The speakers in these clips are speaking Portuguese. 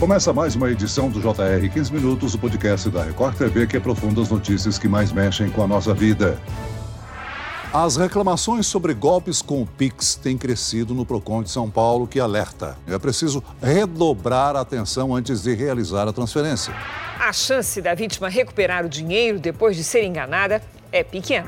Começa mais uma edição do JR 15 Minutos, o podcast da Record TV que aprofunda as notícias que mais mexem com a nossa vida. As reclamações sobre golpes com o Pix têm crescido no Procon de São Paulo, que alerta. É preciso redobrar a atenção antes de realizar a transferência. A chance da vítima recuperar o dinheiro depois de ser enganada é pequena.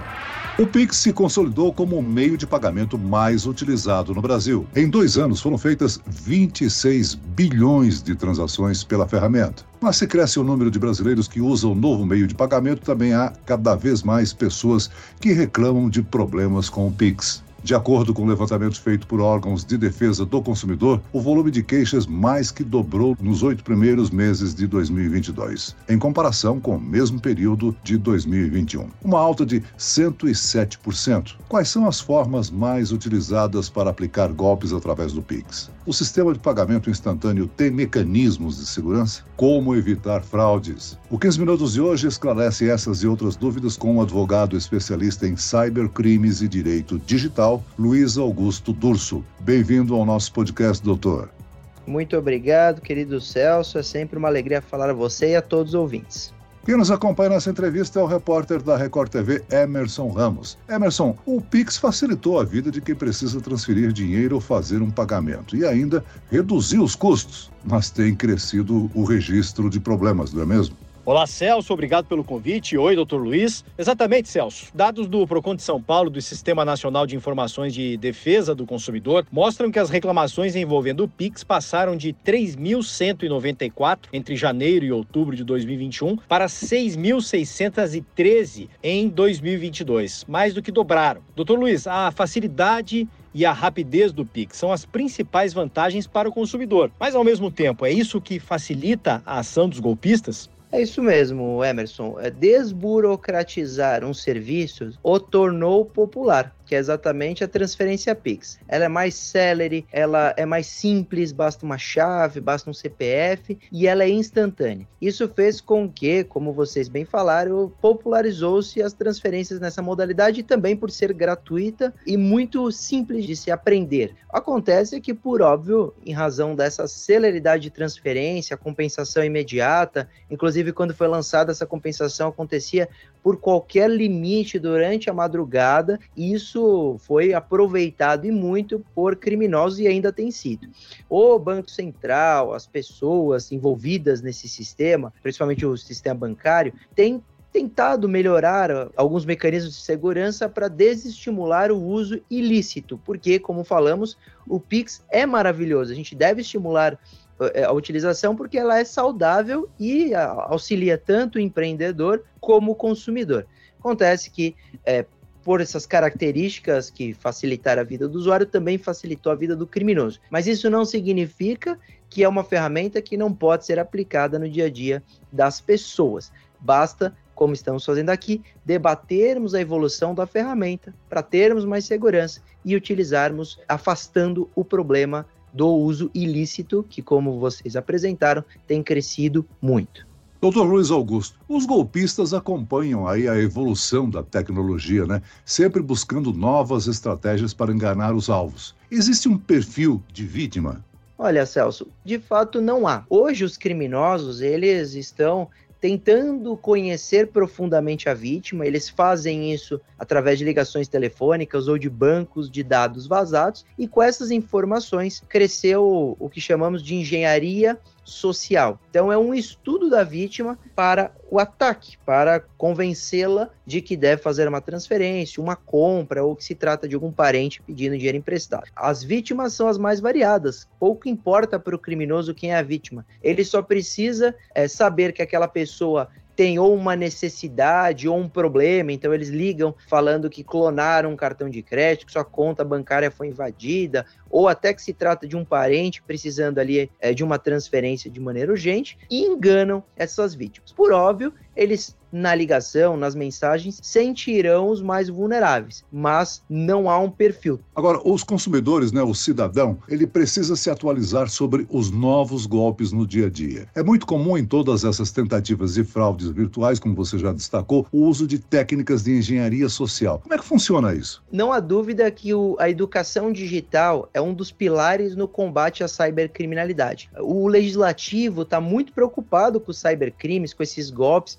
O Pix se consolidou como o meio de pagamento mais utilizado no Brasil. Em dois anos foram feitas 26 bilhões de transações pela ferramenta. Mas se cresce o número de brasileiros que usam o novo meio de pagamento, também há cada vez mais pessoas que reclamam de problemas com o Pix. De acordo com o levantamento feito por órgãos de defesa do consumidor, o volume de queixas mais que dobrou nos oito primeiros meses de 2022, em comparação com o mesmo período de 2021. Uma alta de 107%. Quais são as formas mais utilizadas para aplicar golpes através do Pix? O sistema de pagamento instantâneo tem mecanismos de segurança? Como evitar fraudes? O 15 Minutos de hoje esclarece essas e outras dúvidas com um advogado especialista em cybercrimes e direito digital, Luiz Augusto Durso. Bem-vindo ao nosso podcast, doutor. Muito obrigado, querido Celso. É sempre uma alegria falar a você e a todos os ouvintes. Quem nos acompanha nessa entrevista é o repórter da Record TV, Emerson Ramos. Emerson, o Pix facilitou a vida de quem precisa transferir dinheiro ou fazer um pagamento e ainda reduziu os custos, mas tem crescido o registro de problemas, não é mesmo? Olá, Celso, obrigado pelo convite. Oi, doutor Luiz. Exatamente, Celso. Dados do Procon de São Paulo, do Sistema Nacional de Informações de Defesa do Consumidor, mostram que as reclamações envolvendo o Pix passaram de 3.194 entre janeiro e outubro de 2021 para 6.613 em 2022, mais do que dobraram. Doutor Luiz, a facilidade e a rapidez do Pix são as principais vantagens para o consumidor. Mas, ao mesmo tempo, é isso que facilita a ação dos golpistas? É isso mesmo, Emerson. É desburocratizar um serviço o tornou popular que é exatamente a transferência Pix. Ela é mais célere, ela é mais simples, basta uma chave, basta um CPF e ela é instantânea. Isso fez com que, como vocês bem falaram, popularizou-se as transferências nessa modalidade também por ser gratuita e muito simples de se aprender. Acontece que, por óbvio, em razão dessa celeridade de transferência, compensação imediata, inclusive quando foi lançada essa compensação acontecia por qualquer limite durante a madrugada, isso foi aproveitado e muito por criminosos e ainda tem sido. O Banco Central, as pessoas envolvidas nesse sistema, principalmente o sistema bancário, tem tentado melhorar alguns mecanismos de segurança para desestimular o uso ilícito, porque, como falamos, o Pix é maravilhoso. A gente deve estimular a utilização porque ela é saudável e auxilia tanto o empreendedor como o consumidor. Acontece que é, por essas características que facilitaram a vida do usuário, também facilitou a vida do criminoso. Mas isso não significa que é uma ferramenta que não pode ser aplicada no dia a dia das pessoas. Basta, como estamos fazendo aqui, debatermos a evolução da ferramenta para termos mais segurança e utilizarmos afastando o problema do uso ilícito, que, como vocês apresentaram, tem crescido muito. Doutor Luiz Augusto, os golpistas acompanham aí a evolução da tecnologia, né? Sempre buscando novas estratégias para enganar os alvos. Existe um perfil de vítima? Olha, Celso, de fato não há. Hoje os criminosos, eles estão tentando conhecer profundamente a vítima. Eles fazem isso através de ligações telefônicas ou de bancos de dados vazados, e com essas informações cresceu o que chamamos de engenharia social. Então é um estudo da vítima para o ataque, para convencê-la de que deve fazer uma transferência, uma compra ou que se trata de algum parente pedindo dinheiro emprestado. As vítimas são as mais variadas. Pouco importa para o criminoso quem é a vítima. Ele só precisa é, saber que aquela pessoa tem ou uma necessidade ou um problema, então eles ligam falando que clonaram um cartão de crédito, que sua conta bancária foi invadida, ou até que se trata de um parente precisando ali é, de uma transferência de maneira urgente, e enganam essas vítimas. Por óbvio eles na ligação, nas mensagens, sentirão os mais vulneráveis, mas não há um perfil. Agora, os consumidores, né, o cidadão, ele precisa se atualizar sobre os novos golpes no dia a dia. É muito comum em todas essas tentativas de fraudes virtuais, como você já destacou, o uso de técnicas de engenharia social. Como é que funciona isso? Não há dúvida que o, a educação digital é um dos pilares no combate à cybercriminalidade. O legislativo está muito preocupado com os cybercrimes, com esses golpes,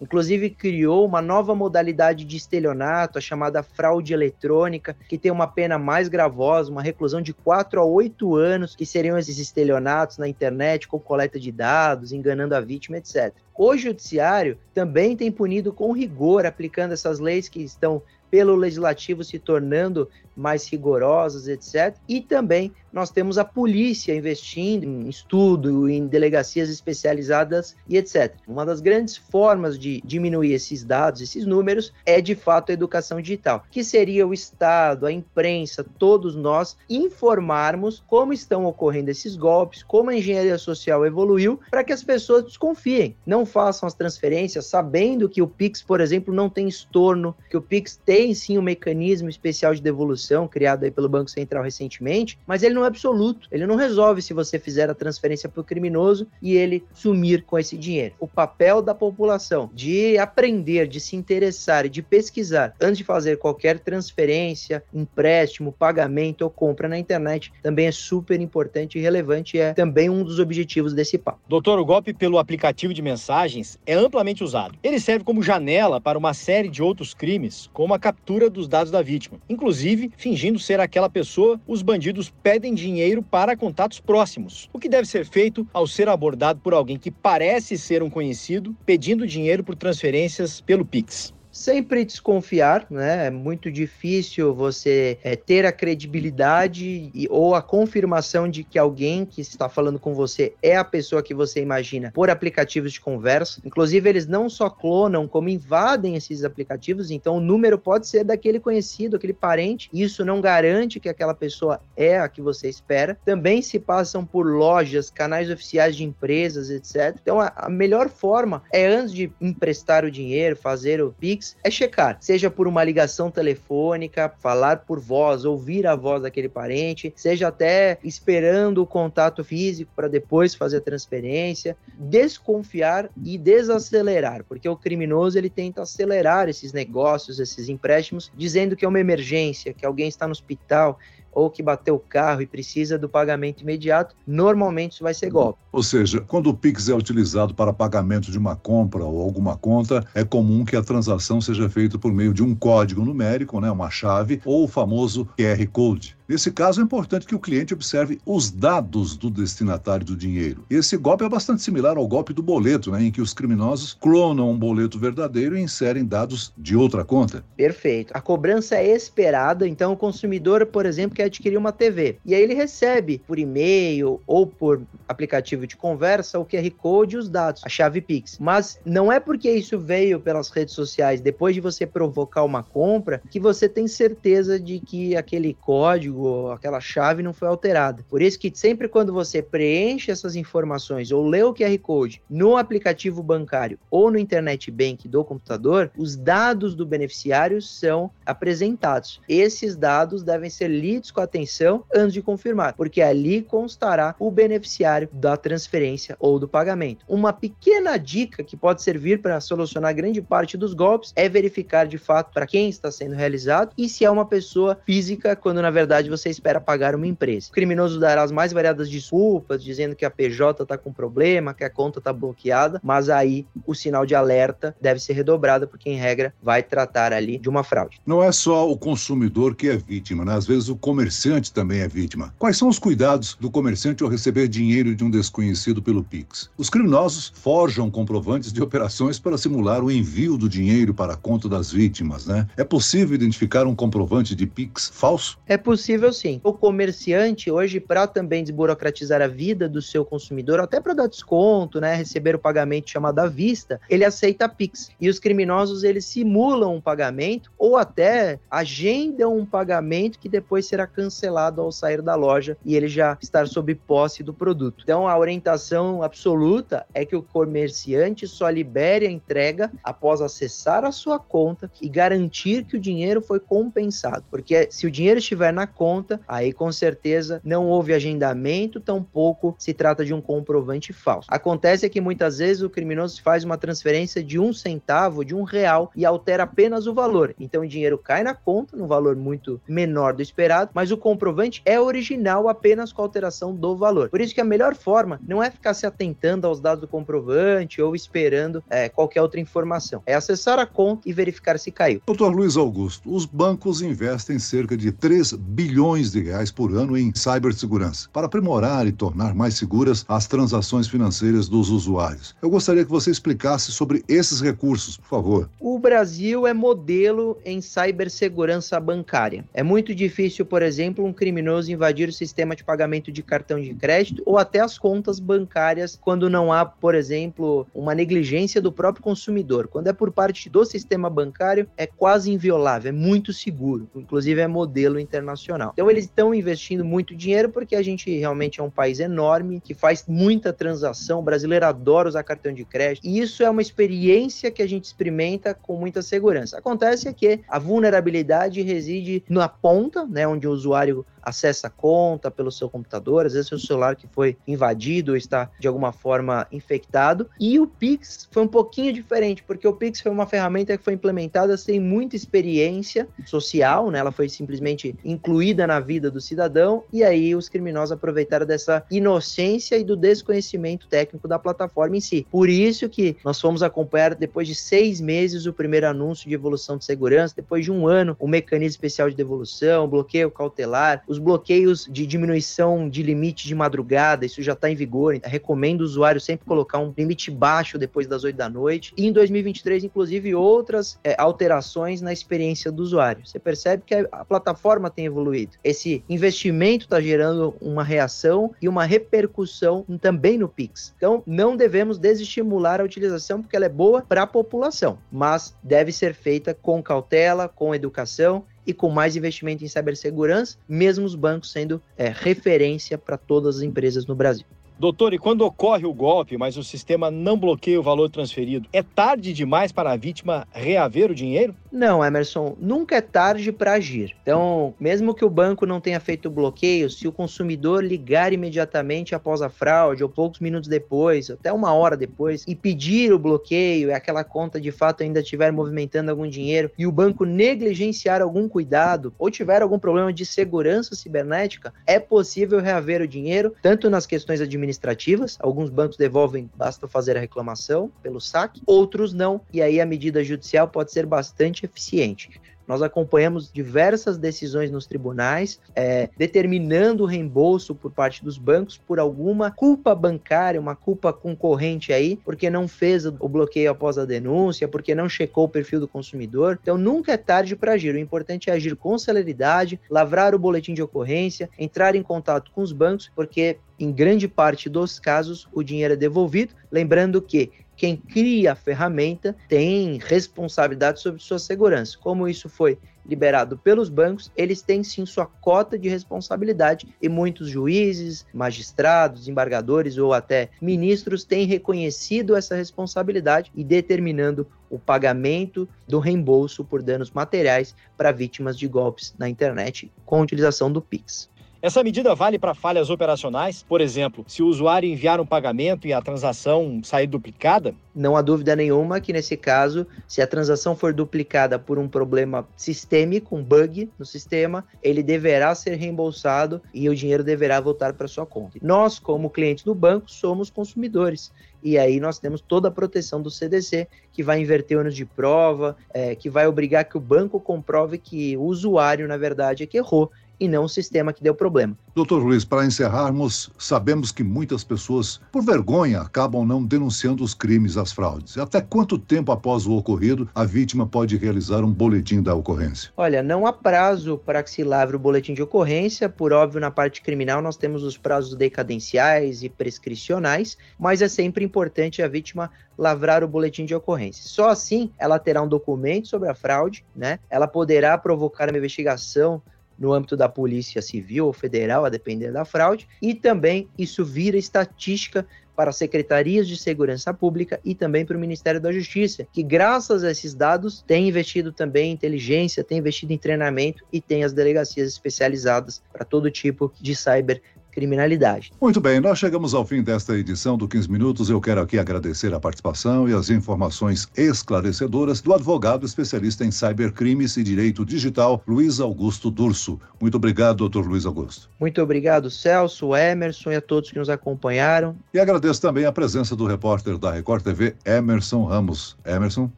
inclusive criou uma nova modalidade de estelionato, a chamada fraude eletrônica, que tem uma pena mais gravosa, uma reclusão de 4 a 8 anos, que seriam esses estelionatos na internet com coleta de dados, enganando a vítima, etc. O judiciário também tem punido com rigor, aplicando essas leis que estão pelo legislativo se tornando mais rigorosas, etc. E também nós temos a polícia investindo em estudo, em delegacias especializadas e etc. Uma das grandes formas de diminuir esses dados, esses números, é de fato a educação digital, que seria o Estado, a imprensa, todos nós informarmos como estão ocorrendo esses golpes, como a engenharia social evoluiu, para que as pessoas desconfiem, não façam as transferências sabendo que o Pix, por exemplo, não tem estorno, que o Pix tem sim um mecanismo especial de devolução criado aí pelo Banco Central recentemente, mas ele não é absoluto. Ele não resolve se você fizer a transferência para o criminoso e ele sumir com esse dinheiro. O papel da população de aprender, de se interessar e de pesquisar antes de fazer qualquer transferência, empréstimo, pagamento ou compra na internet também é super importante e relevante e é também um dos objetivos desse papo. Doutor, o golpe pelo aplicativo de mensagens é amplamente usado. Ele serve como janela para uma série de outros crimes, como a captura dos dados da vítima. Inclusive, fingindo ser aquela pessoa, os bandidos pedem dinheiro para contatos próximos. O que deve ser feito ao ser abordado por alguém que parece ser um conhecido, pedindo dinheiro por transferências pelo Pix? Sempre desconfiar, né? É muito difícil você é, ter a credibilidade e, ou a confirmação de que alguém que está falando com você é a pessoa que você imagina por aplicativos de conversa. Inclusive, eles não só clonam, como invadem esses aplicativos, então o número pode ser daquele conhecido, aquele parente. Isso não garante que aquela pessoa é a que você espera. Também se passam por lojas, canais oficiais de empresas, etc. Então, a, a melhor forma é antes de emprestar o dinheiro, fazer o Pix, é checar, seja por uma ligação telefônica, falar por voz, ouvir a voz daquele parente, seja até esperando o contato físico para depois fazer a transferência, desconfiar e desacelerar, porque o criminoso ele tenta acelerar esses negócios, esses empréstimos, dizendo que é uma emergência, que alguém está no hospital, ou que bateu o carro e precisa do pagamento imediato, normalmente isso vai ser golpe. Ou seja, quando o Pix é utilizado para pagamento de uma compra ou alguma conta, é comum que a transação seja feita por meio de um código numérico, né, uma chave, ou o famoso QR Code. Nesse caso, é importante que o cliente observe os dados do destinatário do dinheiro. Esse golpe é bastante similar ao golpe do boleto, né, em que os criminosos clonam um boleto verdadeiro e inserem dados de outra conta. Perfeito. A cobrança é esperada, então o consumidor, por exemplo, quer adquirir uma TV. E aí ele recebe por e-mail ou por aplicativo de conversa o QR Code e os dados, a chave Pix. Mas não é porque isso veio pelas redes sociais depois de você provocar uma compra que você tem certeza de que aquele código aquela chave não foi alterada. Por isso que sempre quando você preenche essas informações ou lê o QR Code no aplicativo bancário ou no internet bank do computador, os dados do beneficiário são apresentados. Esses dados devem ser lidos com atenção antes de confirmar, porque ali constará o beneficiário da transferência ou do pagamento. Uma pequena dica que pode servir para solucionar grande parte dos golpes é verificar de fato para quem está sendo realizado e se é uma pessoa física, quando na verdade verdade você espera pagar uma empresa. O criminoso dará as mais variadas desculpas, dizendo que a PJ está com problema, que a conta está bloqueada, mas aí o sinal de alerta deve ser redobrado, porque em regra vai tratar ali de uma fraude. Não é só o consumidor que é vítima, né? às vezes o comerciante também é vítima. Quais são os cuidados do comerciante ao receber dinheiro de um desconhecido pelo Pix? Os criminosos forjam comprovantes de operações para simular o envio do dinheiro para a conta das vítimas, né? É possível identificar um comprovante de Pix falso? É possível possível sim. O comerciante hoje para também desburocratizar a vida do seu consumidor, até para dar desconto, né, receber o pagamento chamado à vista, ele aceita Pix. E os criminosos eles simulam um pagamento ou até agendam um pagamento que depois será cancelado ao sair da loja e ele já estar sob posse do produto. Então a orientação absoluta é que o comerciante só libere a entrega após acessar a sua conta e garantir que o dinheiro foi compensado, porque se o dinheiro estiver na conta, aí com certeza não houve agendamento, tampouco se trata de um comprovante falso. Acontece que muitas vezes o criminoso faz uma transferência de um centavo, de um real, e altera apenas o valor. Então o dinheiro cai na conta, num valor muito menor do esperado, mas o comprovante é original apenas com a alteração do valor. Por isso que a melhor forma não é ficar se atentando aos dados do comprovante ou esperando é, qualquer outra informação. É acessar a conta e verificar se caiu. Doutor Luiz Augusto, os bancos investem cerca de 3 bilhões de reais por ano em cibersegurança para aprimorar e tornar mais seguras as transações financeiras dos usuários. Eu gostaria que você explicasse sobre esses recursos, por favor. O Brasil é modelo em cibersegurança bancária. É muito difícil, por exemplo, um criminoso invadir o sistema de pagamento de cartão de crédito ou até as contas bancárias quando não há, por exemplo, uma negligência do próprio consumidor. Quando é por parte do sistema bancário, é quase inviolável, é muito seguro. Inclusive é modelo internacional. Então eles estão investindo muito dinheiro porque a gente realmente é um país enorme que faz muita transação. O brasileiro adora usar cartão de crédito. E isso é uma experiência que a gente experimenta com muita segurança. Acontece que a vulnerabilidade reside na ponta, né, onde o usuário acessa a conta pelo seu computador, às vezes o celular que foi invadido ou está de alguma forma infectado. E o Pix foi um pouquinho diferente, porque o Pix foi uma ferramenta que foi implementada sem muita experiência social, né? Ela foi simplesmente incluída na vida do cidadão e aí os criminosos aproveitaram dessa inocência e do desconhecimento técnico da plataforma em si. Por isso que nós fomos acompanhar depois de seis meses o primeiro anúncio de evolução de segurança, depois de um ano o mecanismo especial de devolução, bloqueio cautelar, os bloqueios de diminuição de limite de madrugada, isso já está em vigor. Então, recomendo o usuário sempre colocar um limite baixo depois das 8 da noite. E em 2023, inclusive, outras é, alterações na experiência do usuário. Você percebe que a, a plataforma tem evoluído. Esse investimento está gerando uma reação e uma repercussão também no Pix. Então, não devemos desestimular a utilização porque ela é boa para a população, mas deve ser feita com cautela, com educação e com mais investimento em cibersegurança, mesmo os bancos sendo é, referência para todas as empresas no Brasil. Doutor, e quando ocorre o golpe, mas o sistema não bloqueia o valor transferido, é tarde demais para a vítima reaver o dinheiro? Não, Emerson, nunca é tarde para agir. Então, mesmo que o banco não tenha feito o bloqueio, se o consumidor ligar imediatamente após a fraude, ou poucos minutos depois, até uma hora depois, e pedir o bloqueio, e aquela conta de fato ainda estiver movimentando algum dinheiro, e o banco negligenciar algum cuidado, ou tiver algum problema de segurança cibernética, é possível reaver o dinheiro, tanto nas questões administrativas, alguns bancos devolvem, basta fazer a reclamação pelo saque, outros não, e aí a medida judicial pode ser bastante bastante eficiente. Nós acompanhamos diversas decisões nos tribunais, é, determinando o reembolso por parte dos bancos por alguma culpa bancária, uma culpa concorrente aí, porque não fez o bloqueio após a denúncia, porque não checou o perfil do consumidor. Então nunca é tarde para agir. O importante é agir com celeridade, lavrar o boletim de ocorrência, entrar em contato com os bancos, porque em grande parte dos casos o dinheiro é devolvido. Lembrando que quem cria a ferramenta tem responsabilidade sobre sua segurança. Como isso foi liberado pelos bancos, eles têm sim sua cota de responsabilidade e muitos juízes, magistrados, embargadores ou até ministros têm reconhecido essa responsabilidade e determinando o pagamento do reembolso por danos materiais para vítimas de golpes na internet com utilização do Pix. Essa medida vale para falhas operacionais? Por exemplo, se o usuário enviar um pagamento e a transação sair duplicada? Não há dúvida nenhuma que, nesse caso, se a transação for duplicada por um problema sistêmico, um bug no sistema, ele deverá ser reembolsado e o dinheiro deverá voltar para sua conta. Nós, como clientes do banco, somos consumidores. E aí nós temos toda a proteção do CDC, que vai inverter anos de prova, é, que vai obrigar que o banco comprove que o usuário, na verdade, é que errou e não o sistema que deu problema. Doutor Luiz, para encerrarmos, sabemos que muitas pessoas, por vergonha, acabam não denunciando os crimes, as fraudes. Até quanto tempo após o ocorrido a vítima pode realizar um boletim da ocorrência? Olha, não há prazo para que se lavre o boletim de ocorrência. Por óbvio, na parte criminal nós temos os prazos decadenciais e prescricionais, mas é sempre importante a vítima lavrar o boletim de ocorrência. Só assim ela terá um documento sobre a fraude, né? Ela poderá provocar uma investigação no âmbito da Polícia Civil ou Federal, a depender da fraude, e também isso vira estatística para as secretarias de segurança pública e também para o Ministério da Justiça, que graças a esses dados tem investido também em inteligência, tem investido em treinamento e tem as delegacias especializadas para todo tipo de cyber criminalidade. Muito bem, nós chegamos ao fim desta edição do 15 Minutos. Eu quero aqui agradecer a participação e as informações esclarecedoras do advogado especialista em cybercrimes e direito digital, Luiz Augusto Durso. Muito obrigado, doutor Luiz Augusto. Muito obrigado, Celso, Emerson e a todos que nos acompanharam. E agradeço também a presença do repórter da Record TV, Emerson Ramos. Emerson.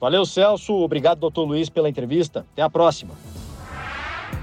Valeu, Celso. Obrigado, doutor Luiz, pela entrevista. Até a próxima.